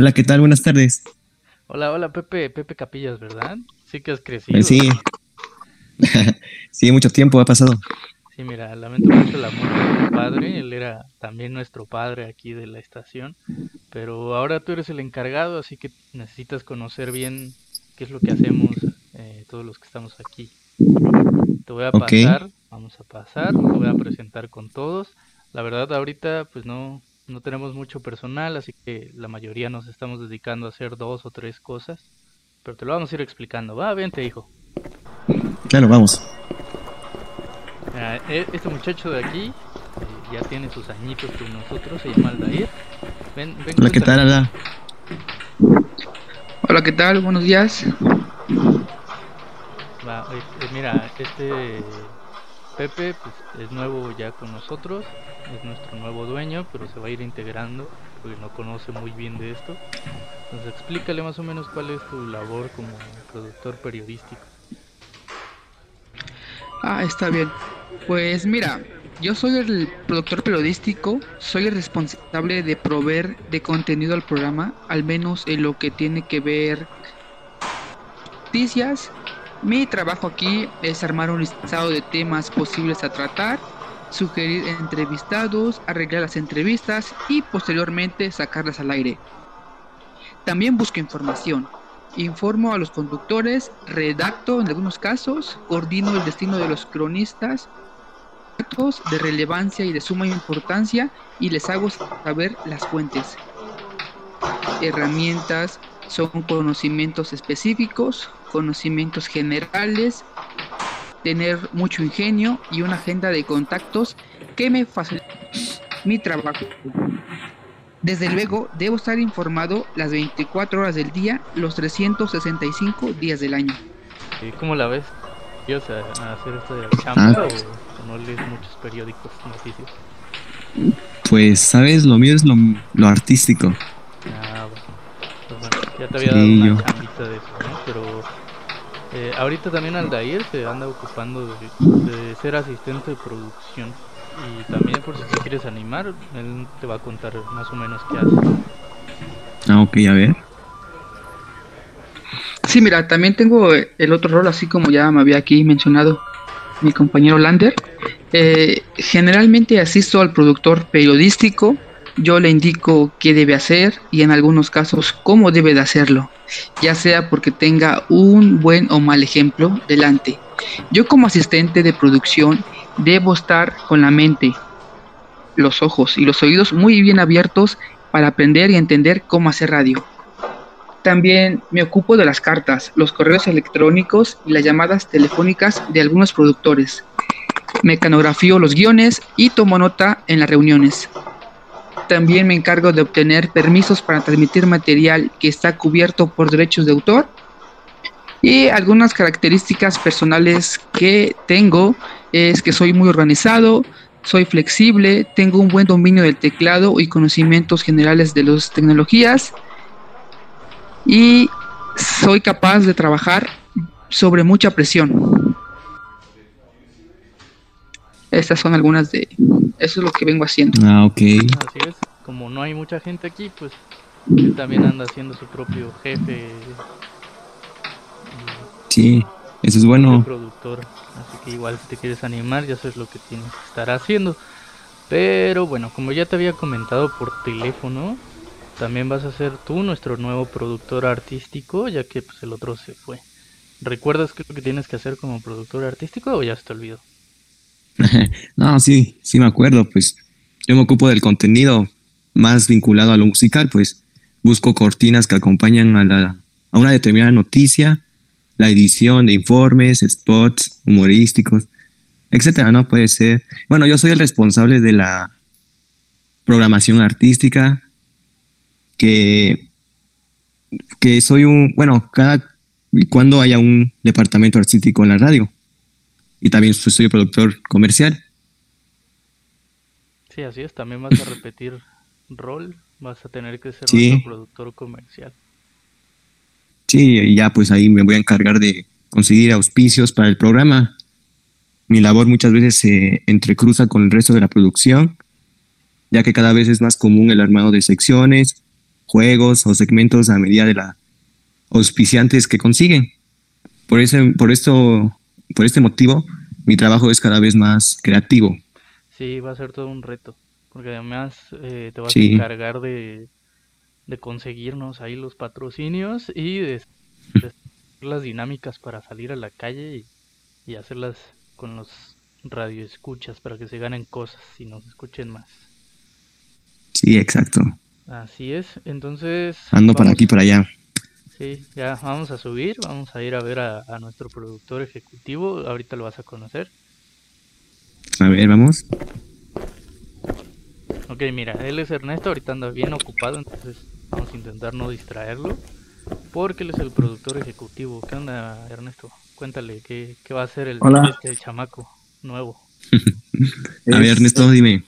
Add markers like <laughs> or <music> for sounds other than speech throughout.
Hola, ¿qué tal? Buenas tardes. Hola, hola, Pepe, Pepe Capillas, ¿verdad? Sí que has crecido. Eh, sí. <laughs> sí, mucho tiempo ha pasado. Sí, mira, lamento mucho la muerte de mi padre, él era también nuestro padre aquí de la estación, pero ahora tú eres el encargado, así que necesitas conocer bien qué es lo que hacemos eh, todos los que estamos aquí. Te voy a pasar, vamos a pasar, te voy a presentar con todos. La verdad ahorita pues no, no tenemos mucho personal, así que la mayoría nos estamos dedicando a hacer dos o tres cosas, pero te lo vamos a ir explicando. Va, vente hijo. Claro, vamos. E, este muchacho de aquí eh, ya tiene sus añitos con nosotros, se llama Aldair. Ven, ven Hola, ¿qué tal, Alda? Hola, ¿qué tal? Buenos días. Va, eh, mira, este Pepe pues, es nuevo ya con nosotros, es nuestro nuevo dueño, pero se va a ir integrando porque no conoce muy bien de esto. Entonces explícale más o menos cuál es tu labor como productor periodístico. Ah, está bien. Pues mira, yo soy el productor periodístico, soy el responsable de proveer de contenido al programa, al menos en lo que tiene que ver noticias. Mi trabajo aquí es armar un listado de temas posibles a tratar, sugerir entrevistados, arreglar las entrevistas y posteriormente sacarlas al aire. También busco información, Informo a los conductores, redacto en algunos casos, coordino el destino de los cronistas de relevancia y de suma importancia y les hago saber las fuentes. Herramientas son conocimientos específicos, conocimientos generales, tener mucho ingenio y una agenda de contactos que me facilita mi trabajo. Desde luego, debo estar informado las 24 horas del día, los 365 días del año. ¿Y cómo la ves? ¿Quieres hacer esto de chamba ah. o, no lees muchos periódicos, noticias? Pues, ¿sabes? Lo mío es lo, lo artístico. Ah, bueno. Pues bueno, ya te había dado una chambita de eso, ¿no? Pero eh, ahorita también Aldair se anda ocupando de, de ser asistente de producción. Y también por si te quieres animar, él te va a contar más o menos qué hace. Ah, ok, a ver. Sí, mira, también tengo el otro rol, así como ya me había aquí mencionado mi compañero Lander. Eh, generalmente asisto al productor periodístico, yo le indico qué debe hacer y en algunos casos cómo debe de hacerlo, ya sea porque tenga un buen o mal ejemplo delante. Yo como asistente de producción debo estar con la mente, los ojos y los oídos muy bien abiertos para aprender y entender cómo hacer radio. También me ocupo de las cartas, los correos electrónicos y las llamadas telefónicas de algunos productores. Mecanografío los guiones y tomo nota en las reuniones. También me encargo de obtener permisos para transmitir material que está cubierto por derechos de autor. Y algunas características personales que tengo es que soy muy organizado, soy flexible, tengo un buen dominio del teclado y conocimientos generales de las tecnologías y soy capaz de trabajar sobre mucha presión. Estas son algunas de... Eso es lo que vengo haciendo. Ah, ok. Así es. Como no hay mucha gente aquí, pues él también anda siendo su propio jefe. Sí, eso es bueno. Productor. Así que igual si te quieres animar, ya sabes lo que tienes que estar haciendo. Pero bueno, como ya te había comentado por teléfono, también vas a ser tú nuestro nuevo productor artístico, ya que pues, el otro se fue. ¿Recuerdas qué es lo que tienes que hacer como productor artístico o ya se te olvidó? <laughs> no, sí, sí me acuerdo, pues yo me ocupo del contenido más vinculado a lo musical, pues busco cortinas que acompañan a, la, a una determinada noticia la edición de informes, spots humorísticos, etcétera, ¿no? Puede ser. Bueno, yo soy el responsable de la programación artística, que, que soy un, bueno, cada cuando haya un departamento artístico en la radio. Y también soy productor comercial. Sí, así es, también vas a repetir <laughs> rol, vas a tener que ser un productor comercial. Sí, y ya pues ahí me voy a encargar de conseguir auspicios para el programa. Mi labor muchas veces se entrecruza con el resto de la producción, ya que cada vez es más común el armado de secciones juegos o segmentos a medida de la auspiciantes que consiguen. Por, ese, por, esto, por este motivo, mi trabajo es cada vez más creativo. Sí, va a ser todo un reto, porque además eh, te vas a encargar de, de, conseguirnos ahí los patrocinios y de, <laughs> las dinámicas para salir a la calle y, y hacerlas con los radioescuchas para que se ganen cosas y nos escuchen más. Sí, exacto. Así es, entonces... Ando para aquí, para allá. Sí, ya vamos a subir, vamos a ir a ver a, nuestro productor ejecutivo, ahorita lo vas a conocer. A ver, vamos. Ok, mira, él es Ernesto, ahorita anda bien ocupado, entonces vamos a intentar no distraerlo, porque él es el productor ejecutivo. ¿Qué onda, Ernesto? Cuéntale, ¿qué, va a hacer el este chamaco nuevo? <laughs> a ver, Ernesto, dime.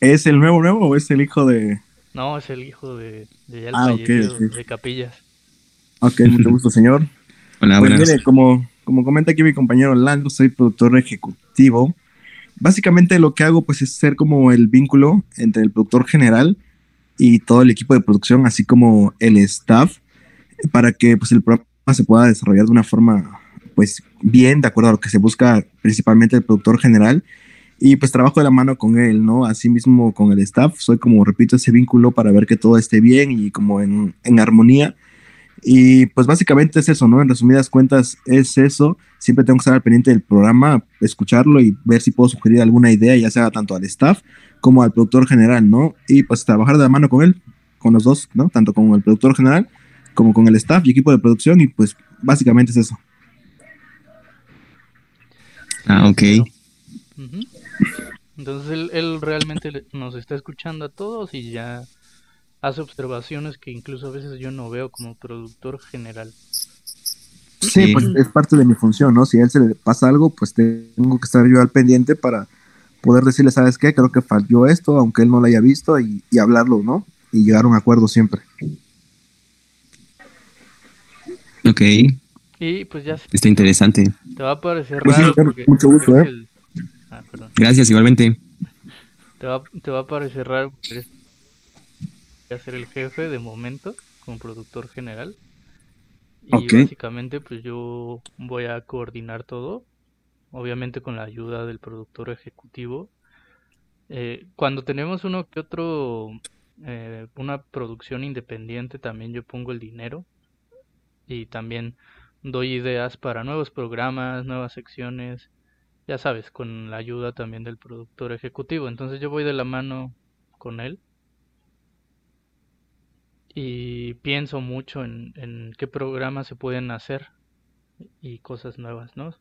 ¿Es el nuevo nuevo o es el hijo de...? No, es el hijo de, de, ah, de Capillas. Ok, mucho <laughs> gusto, señor. Hola, pues mire, como, como comenta aquí mi compañero Lando, soy productor ejecutivo. Básicamente lo que hago pues es ser como el vínculo entre el productor general y todo el equipo de producción, así como el staff, para que pues el programa se pueda desarrollar de una forma pues bien, de acuerdo a lo que se busca principalmente el productor general. Y pues trabajo de la mano con él, ¿no? Así mismo con el staff, soy como, repito, ese vínculo para ver que todo esté bien y como en, en armonía y pues básicamente es eso, ¿no? En resumidas cuentas es eso. Siempre tengo que estar al pendiente del programa, escucharlo y ver si puedo sugerir alguna idea, ya sea tanto al staff como al productor general, ¿no? Y pues trabajar de la mano con él, con los dos, ¿no? Tanto con el productor general como con el staff y equipo de producción y pues básicamente es eso. Ah, ok. Entonces él, él realmente nos está escuchando a todos y ya hace observaciones que incluso a veces yo no veo como productor general. Sí, pues es parte de mi función, ¿no? Si a él se le pasa algo, pues tengo que estar yo al pendiente para poder decirle, ¿sabes qué? Creo que falló esto, aunque él no lo haya visto, y, hablarlo, ¿no? Y llegar a un acuerdo siempre. Ok. Y pues ya. Está interesante. Te va a parecer pues raro. mucho gusto, ¿eh? Ah, Gracias, igualmente. Te va, te va a parecer raro porque a ser el jefe de momento como productor general. Y básicamente pues yo voy a coordinar todo, obviamente con la ayuda del productor ejecutivo. Eh, cuando tenemos uno que otro, eh, una producción independiente, también yo pongo el dinero y también doy ideas para nuevos programas, nuevas secciones, ya sabes, con la ayuda también del productor ejecutivo. Entonces yo voy de la mano con él y pienso mucho en, qué programas se pueden hacer y cosas nuevas, ¿no?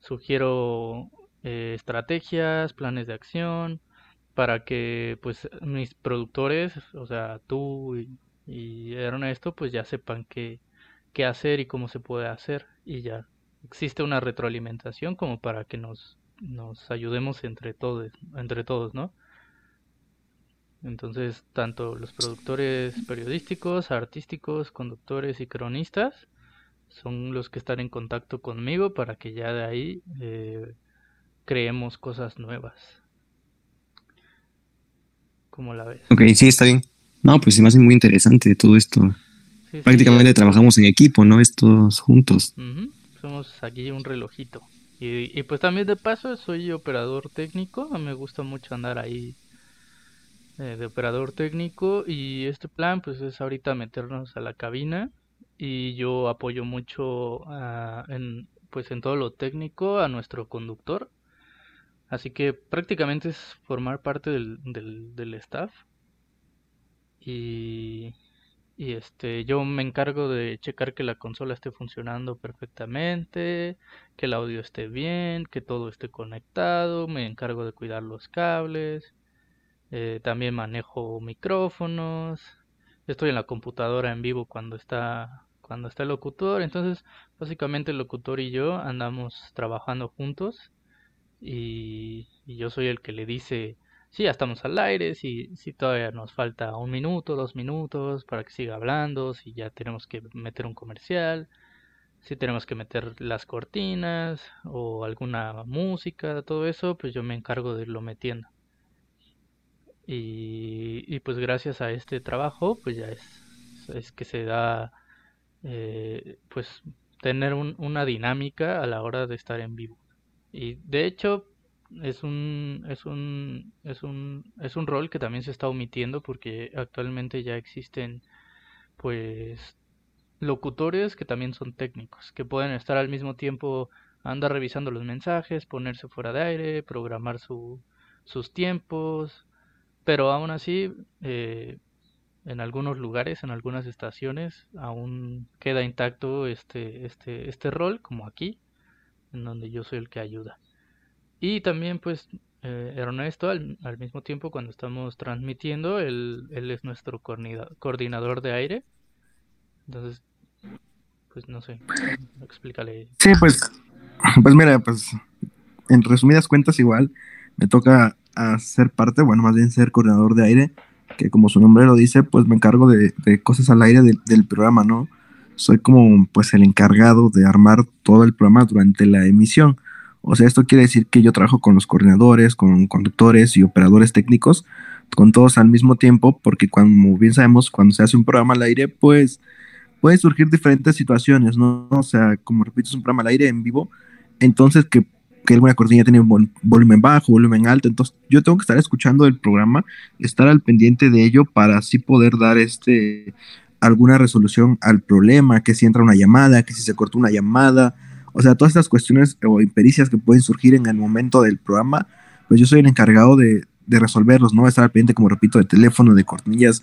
Sugiero eh, estrategias, planes de acción para que pues mis productores, o sea, tú y, y Ernesto, pues ya sepan qué, qué hacer y cómo se puede hacer y ya existe una retroalimentación como para que nos, nos ayudemos entre todos, entre todos, ¿no? Entonces, tanto los productores periodísticos, artísticos, conductores y cronistas son los que están en contacto conmigo para que ya de ahí eh, creemos cosas nuevas. ¿Cómo la ves? Ok, sí, está bien. No, pues se me hace muy interesante todo esto. Prácticamente trabajamos en equipo, ¿no? Estos juntos. Somos aquí un relojito. Y, y pues también de paso soy operador técnico. Me gusta mucho andar ahí eh, de operador técnico y este plan pues es ahorita meternos a la cabina y yo apoyo mucho en pues en todo lo técnico a nuestro conductor. Así que prácticamente es formar parte del, del, staff. Y, y este yo me encargo de checar que la consola esté funcionando perfectamente que el audio esté bien que todo esté conectado me encargo de cuidar los cables eh, también manejo micrófonos. Estoy en la computadora en vivo cuando está cuando está el locutor. Entonces, básicamente el locutor y yo andamos trabajando juntos y, yo soy el que le dice si ya estamos al aire, si, si todavía nos falta un minuto, dos minutos para que siga hablando, si ya tenemos que meter un comercial, si tenemos que meter las cortinas o alguna música, todo eso, pues yo me encargo de irlo metiendo. Y, y pues gracias a este trabajo, pues ya es, es que se da, eh, pues tener un- una dinámica a la hora de estar en vivo. Y de hecho es un, es un, es un, es un rol que también se está omitiendo porque actualmente ya existen pues locutores que también son técnicos, que pueden estar al mismo tiempo, andar revisando los mensajes, ponerse fuera de aire, programar su, sus tiempos, pero aún así, eh, en algunos lugares, en algunas estaciones, aún queda intacto este, este, este rol, como aquí, en donde yo soy el que ayuda. Y también, pues, eh, Ernesto, al, al mismo tiempo, cuando estamos transmitiendo, él, él es nuestro coordina- coordinador de aire. Entonces, pues no sé, explícale. Sí, pues, pues mira, pues en resumidas cuentas igual me toca hacer parte, bueno, más bien ser coordinador de aire, que como su nombre lo dice, pues me encargo de, de cosas al aire del- del programa, ¿no? Soy como pues el encargado de armar todo el programa durante la emisión. O sea, esto quiere decir que yo trabajo con los coordinadores, con conductores y operadores técnicos, con todos al mismo tiempo, porque como bien sabemos, cuando se hace un programa al aire, pues pueden surgir diferentes situaciones, ¿no? O sea, como repito, es un programa al aire en vivo, entonces que, que alguna cortina tiene un vol- volumen bajo, volumen alto, entonces yo tengo que estar escuchando el programa, estar al pendiente de ello para así poder dar este alguna resolución al problema, que si entra una llamada, que si se cortó una llamada, o sea, todas estas cuestiones o impericias que pueden surgir en el momento del programa, pues yo soy el encargado de, de resolverlos, ¿no? Estar al pendiente, como repito, de teléfono, de cortinillas,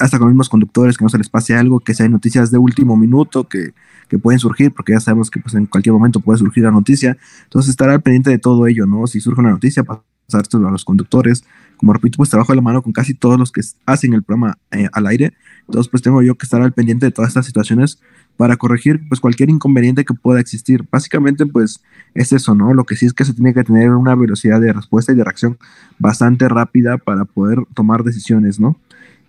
hasta con los mismos conductores, que no se les pase algo, que hay noticias de último minuto que, que pueden surgir, porque ya sabemos que pues, en cualquier momento puede surgir la noticia. Entonces, estar al pendiente de todo ello, ¿no? Si surge una noticia, pasárselo a los conductores. Como repito, pues trabajo de la mano con casi todos los que hacen el programa eh, al aire. Entonces, pues tengo yo que estar al pendiente de todas estas situaciones para corregir pues cualquier inconveniente que pueda existir. Básicamente, pues es eso, ¿no? Lo que sí es que se tiene que tener una velocidad de respuesta y de reacción bastante rápida para poder tomar decisiones, ¿no?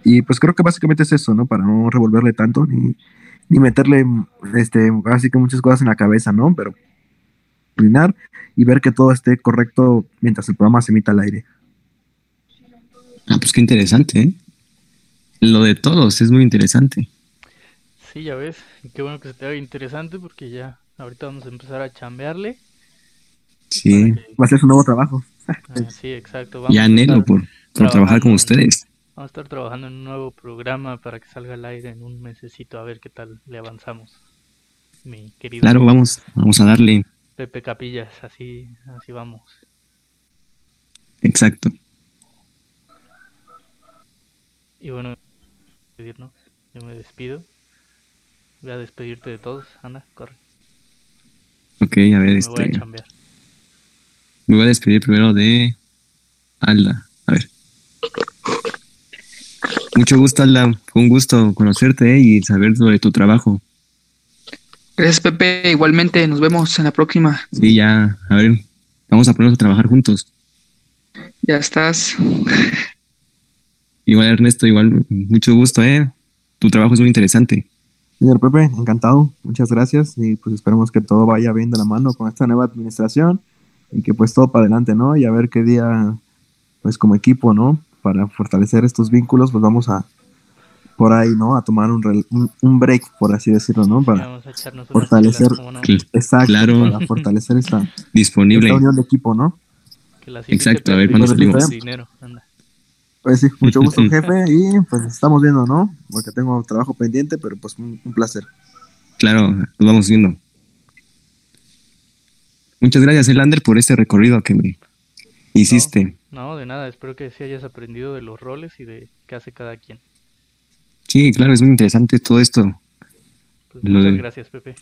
Y pues creo que básicamente es eso, ¿no? Para no revolverle tanto ni, ni meterle, este, así que muchas cosas en la cabeza, ¿no? Pero coordinar y ver que todo esté correcto mientras el programa se emita al aire. Ah, pues qué interesante, ¿eh? Lo de todos es muy interesante. Sí, ya ves, y qué bueno que se te haga interesante porque ya ahorita vamos a empezar a chambearle. Sí, que- Va a ser su nuevo trabajo. ah, sí, exacto. Vamos ya anhelo por, por trabajar con ustedes. Vamos a estar trabajando en un nuevo programa para que salga al aire en un mesecito a ver qué tal le avanzamos. Mi querido Claro, vamos, vamos a darle. Pepe Capillas, así, así vamos. Exacto. Y bueno, despedirnos. Yo me despido. Voy a despedirte de todos. Anda, corre. Ok, a ver, Me voy a este. chambear. Me voy a despedir primero de Alda. Mucho gusto, Alda. Fue un gusto conocerte ¿eh? y saber sobre tu trabajo. Gracias, Pepe. Igualmente, nos vemos en la próxima. Sí, ya, a ver, vamos a ponernos a trabajar juntos. Ya estás. Igual, Ernesto, igual, mucho gusto, ¿eh? Tu trabajo es muy interesante. Señor Pepe, encantado. Muchas gracias y pues esperemos que todo vaya bien de la mano con esta nueva administración y que pues todo para adelante, ¿no? Y a ver qué día, pues como equipo, ¿no? Para fortalecer estos vínculos, pues vamos a por ahí, ¿no? A tomar un, rel- un, un break, por así decirlo, ¿no? Para vamos a fortalecer- exacto, Claro. para fortalecer esta, <laughs> Disponible. esta unión de equipo, ¿no? Que la siguiente Exacto, a ver, ¿cuándo salimos? dinero. Anda. Pues sí, mucho gusto, <laughs> jefe, y pues estamos viendo, ¿no? Porque tengo trabajo pendiente, pero pues un, un placer. Claro, nos vamos viendo. Muchas gracias, Elander, por este recorrido que me hiciste. No, de nada. Espero que sí hayas aprendido de los roles y de qué hace cada quien. Sí, claro, es muy interesante todo esto. Pues muchas de- gracias, Pepe.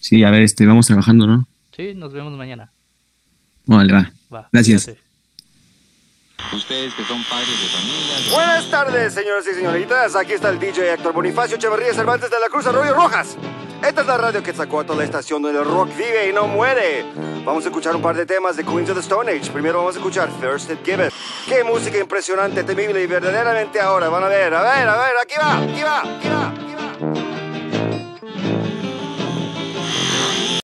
Sí, a ver, este, vamos trabajando, ¿no? Sí, nos vemos mañana. Vale, va. Va. Gracias. Ustedes que son padres de familia. Buenas tardes, señoras y señoritas. Aquí está el DJ Héctor Bonifacio Echeverría Cervantes de la Cruz Arroyo Rojas. Esta es la radio que sacó a toda la estación donde el rock vive y no muere. Vamos a escuchar un par de temas de Queens of the Stone Age. Primero vamos a escuchar First It Give It. Qué música impresionante, temible y verdaderamente ahora. Van a ver, a ver, a ver, aquí va, aquí va.